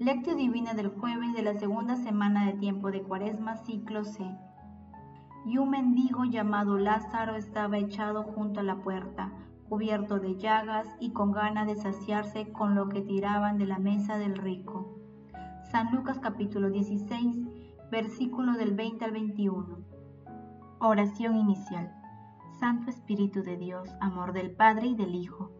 Lectio Divina del jueves de la segunda semana de tiempo de Cuaresma, ciclo C. Y un mendigo llamado Lázaro estaba echado junto a la puerta, cubierto de llagas y con ganas de saciarse con lo que tiraban de la mesa del rico. San Lucas capítulo 16, versículo del 20 al 21. Oración inicial. Santo Espíritu de Dios, amor del Padre y del Hijo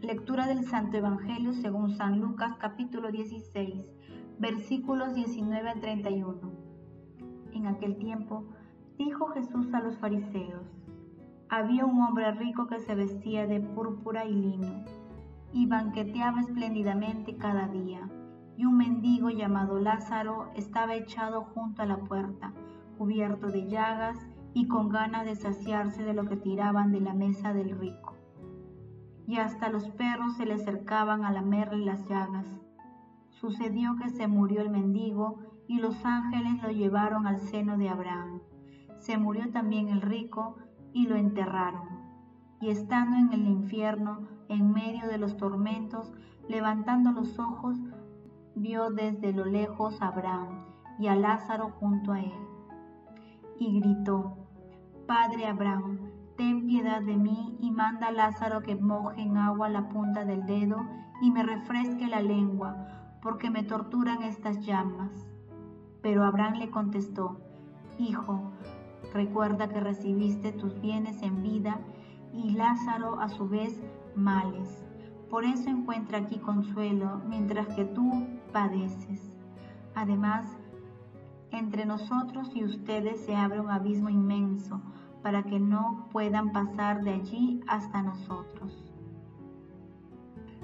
Lectura del Santo Evangelio según San Lucas capítulo 16, versículos 19 al 31. En aquel tiempo dijo Jesús a los fariseos, había un hombre rico que se vestía de púrpura y lino y banqueteaba espléndidamente cada día, y un mendigo llamado Lázaro estaba echado junto a la puerta, cubierto de llagas y con ganas de saciarse de lo que tiraban de la mesa del rico y hasta los perros se le acercaban a lamerle las llagas. Sucedió que se murió el mendigo y los ángeles lo llevaron al seno de Abraham. Se murió también el rico y lo enterraron. Y estando en el infierno, en medio de los tormentos, levantando los ojos, vio desde lo lejos a Abraham y a Lázaro junto a él. Y gritó, Padre Abraham, ten piedad de mí y manda a Lázaro que moje en agua la punta del dedo y me refresque la lengua, porque me torturan estas llamas. Pero Abraham le contestó, Hijo, recuerda que recibiste tus bienes en vida y Lázaro a su vez males. Por eso encuentra aquí consuelo mientras que tú padeces. Además, entre nosotros y ustedes se abre un abismo inmenso para que no puedan pasar de allí hasta nosotros.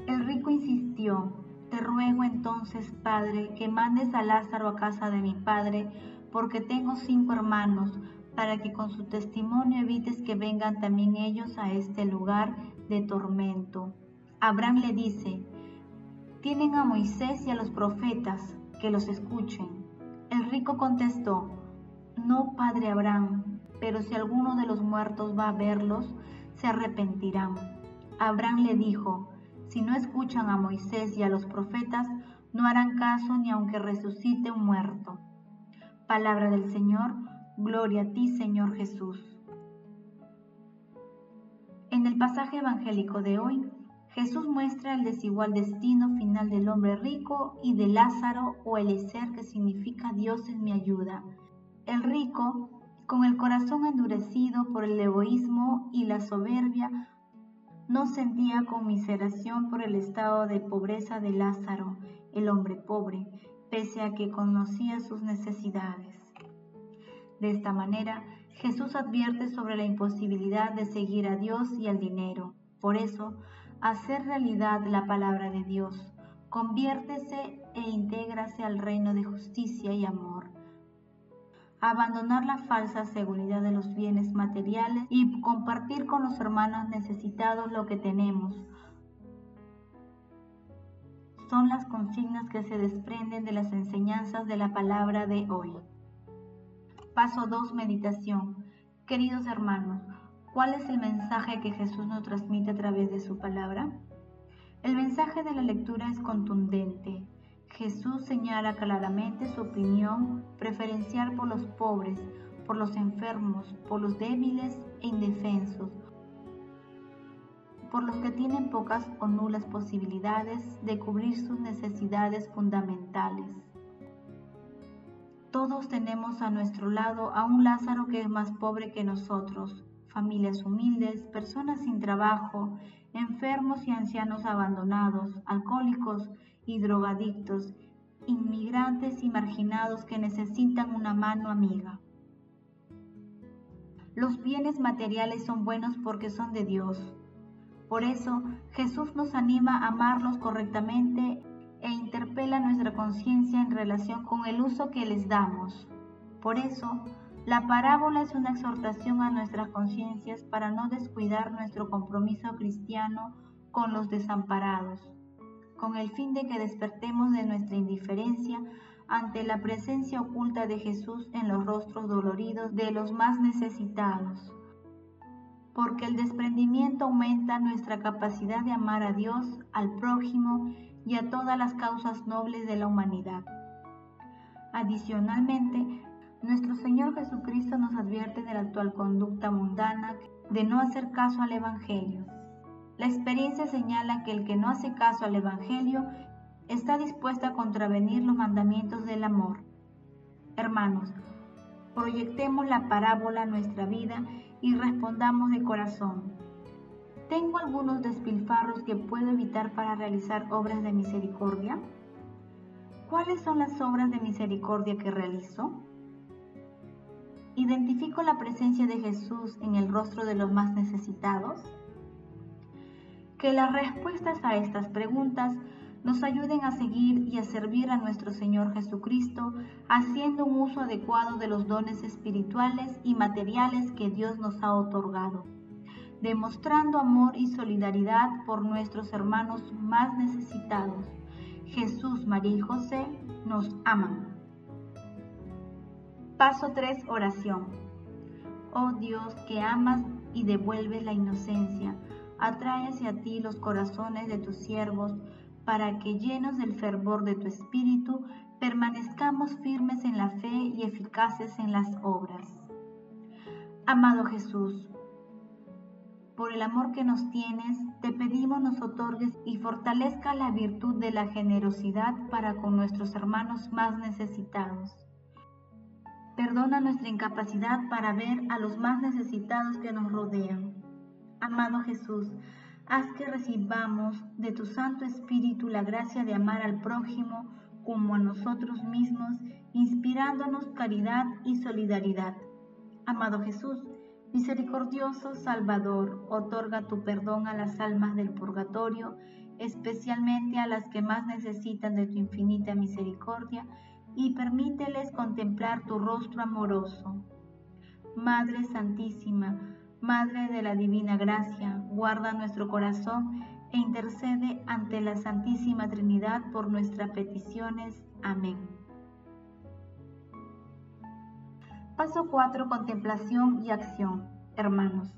El rico insistió, te ruego entonces, Padre, que mandes a Lázaro a casa de mi Padre, porque tengo cinco hermanos, para que con su testimonio evites que vengan también ellos a este lugar de tormento. Abraham le dice, tienen a Moisés y a los profetas, que los escuchen. El rico contestó, no, Padre Abraham, pero si alguno de los muertos va a verlos, se arrepentirán. Abraham le dijo, si no escuchan a Moisés y a los profetas, no harán caso ni aunque resucite un muerto. Palabra del Señor, gloria a ti Señor Jesús. En el pasaje evangélico de hoy, Jesús muestra el desigual destino final del hombre rico y de Lázaro o el ser que significa Dios es mi ayuda. El rico con el corazón endurecido por el egoísmo y la soberbia, no sentía conmiseración por el estado de pobreza de Lázaro, el hombre pobre, pese a que conocía sus necesidades. De esta manera, Jesús advierte sobre la imposibilidad de seguir a Dios y al dinero. Por eso, hacer realidad la palabra de Dios, conviértese e intégrase al reino de justicia y amor abandonar la falsa seguridad de los bienes materiales y compartir con los hermanos necesitados lo que tenemos. Son las consignas que se desprenden de las enseñanzas de la palabra de hoy. Paso 2. Meditación. Queridos hermanos, ¿cuál es el mensaje que Jesús nos transmite a través de su palabra? El mensaje de la lectura es contundente, Jesús señala claramente su opinión preferencial por los pobres, por los enfermos, por los débiles e indefensos, por los que tienen pocas o nulas posibilidades de cubrir sus necesidades fundamentales. Todos tenemos a nuestro lado a un Lázaro que es más pobre que nosotros, familias humildes, personas sin trabajo, enfermos y ancianos abandonados, alcohólicos y drogadictos, inmigrantes y marginados que necesitan una mano amiga. Los bienes materiales son buenos porque son de Dios. Por eso Jesús nos anima a amarlos correctamente e interpela nuestra conciencia en relación con el uso que les damos. Por eso, la parábola es una exhortación a nuestras conciencias para no descuidar nuestro compromiso cristiano con los desamparados, con el fin de que despertemos de nuestra indiferencia ante la presencia oculta de Jesús en los rostros doloridos de los más necesitados. Porque el desprendimiento aumenta nuestra capacidad de amar a Dios, al prójimo y a todas las causas nobles de la humanidad. Adicionalmente, nuestro Señor Jesucristo nos advierte de la actual conducta mundana de no hacer caso al Evangelio. La experiencia señala que el que no hace caso al Evangelio está dispuesto a contravenir los mandamientos del amor. Hermanos, proyectemos la parábola a nuestra vida y respondamos de corazón. ¿Tengo algunos despilfarros que puedo evitar para realizar obras de misericordia? ¿Cuáles son las obras de misericordia que realizo? ¿Identifico la presencia de Jesús en el rostro de los más necesitados? Que las respuestas a estas preguntas nos ayuden a seguir y a servir a nuestro Señor Jesucristo, haciendo un uso adecuado de los dones espirituales y materiales que Dios nos ha otorgado, demostrando amor y solidaridad por nuestros hermanos más necesitados. Jesús, María y José nos aman. Paso 3. Oración. Oh Dios, que amas y devuelves la inocencia, atrae hacia ti los corazones de tus siervos, para que llenos del fervor de tu espíritu, permanezcamos firmes en la fe y eficaces en las obras. Amado Jesús, por el amor que nos tienes, te pedimos nos otorgues y fortalezca la virtud de la generosidad para con nuestros hermanos más necesitados Perdona nuestra incapacidad para ver a los más necesitados que nos rodean. Amado Jesús, haz que recibamos de tu Santo Espíritu la gracia de amar al prójimo como a nosotros mismos, inspirándonos caridad y solidaridad. Amado Jesús, misericordioso Salvador, otorga tu perdón a las almas del purgatorio, especialmente a las que más necesitan de tu infinita misericordia y permíteles contemplar tu rostro amoroso. Madre Santísima, Madre de la Divina Gracia, guarda nuestro corazón e intercede ante la Santísima Trinidad por nuestras peticiones. Amén. Paso 4. Contemplación y acción. Hermanos,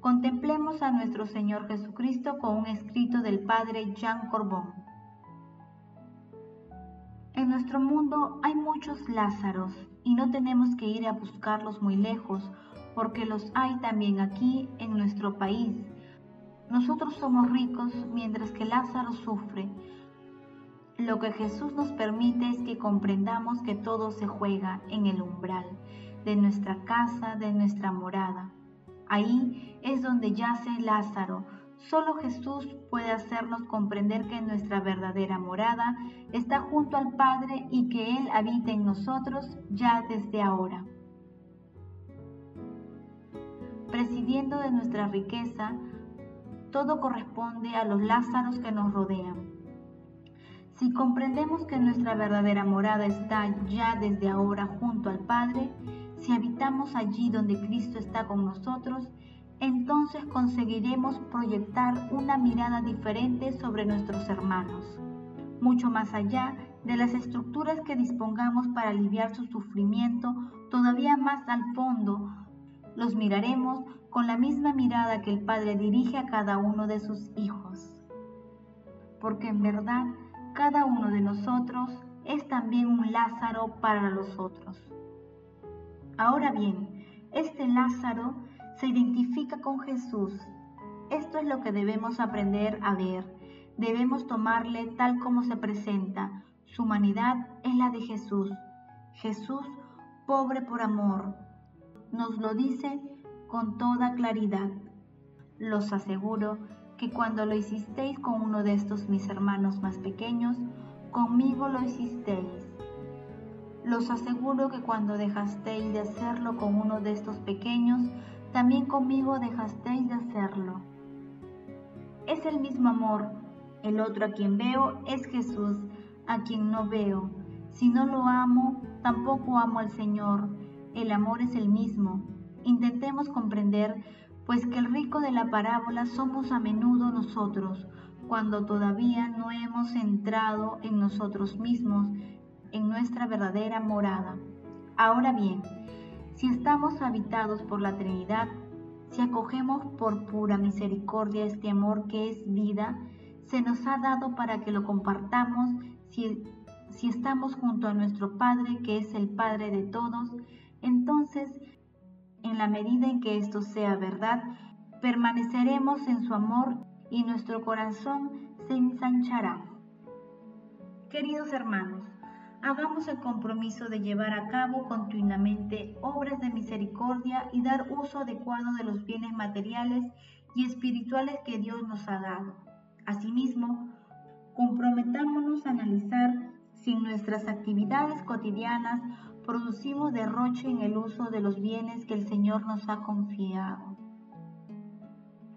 contemplemos a nuestro Señor Jesucristo con un escrito del Padre Jean Corbón. En nuestro mundo hay muchos Lázaros y no tenemos que ir a buscarlos muy lejos porque los hay también aquí en nuestro país. Nosotros somos ricos mientras que Lázaro sufre. Lo que Jesús nos permite es que comprendamos que todo se juega en el umbral de nuestra casa, de nuestra morada. Ahí es donde yace Lázaro, Solo Jesús puede hacernos comprender que nuestra verdadera morada está junto al Padre y que Él habita en nosotros ya desde ahora. Presidiendo de nuestra riqueza, todo corresponde a los Lázaros que nos rodean. Si comprendemos que nuestra verdadera morada está ya desde ahora junto al Padre, si habitamos allí donde Cristo está con nosotros, entonces conseguiremos proyectar una mirada diferente sobre nuestros hermanos, mucho más allá de las estructuras que dispongamos para aliviar su sufrimiento, todavía más al fondo, los miraremos con la misma mirada que el Padre dirige a cada uno de sus hijos. Porque en verdad, cada uno de nosotros es también un Lázaro para los otros. Ahora bien, este Lázaro se identifica con Jesús. Esto es lo que debemos aprender a ver. Debemos tomarle tal como se presenta. Su humanidad es la de Jesús. Jesús, pobre por amor, nos lo dice con toda claridad. Los aseguro que cuando lo hicisteis con uno de estos mis hermanos más pequeños, conmigo lo hicisteis. Los aseguro que cuando dejasteis de hacerlo con uno de estos pequeños, también conmigo dejasteis de hacerlo. Es el mismo amor, el otro a quien veo es Jesús, a quien no veo. Si no lo amo, tampoco amo al Señor. El amor es el mismo. Intentemos comprender, pues que el rico de la parábola somos a menudo nosotros, cuando todavía no hemos entrado en nosotros mismos, en nuestra verdadera morada. Ahora bien, si estamos habitados por la Trinidad, si acogemos por pura misericordia este amor que es vida, se nos ha dado para que lo compartamos si, si estamos junto a nuestro Padre, que es el Padre de todos, entonces, en la medida en que esto sea verdad, permaneceremos en su amor y nuestro corazón se ensanchará. Queridos hermanos, hagamos el compromiso de llevar a cabo continuamente obras de misericordia y dar uso adecuado de los bienes materiales y espirituales que Dios nos ha dado. Asimismo, comprometámonos a analizar si nuestras actividades cotidianas producimos derroche en el uso de los bienes que el Señor nos ha confiado.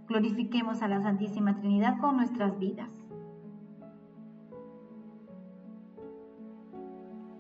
Glorifiquemos a la Santísima Trinidad con nuestras vidas.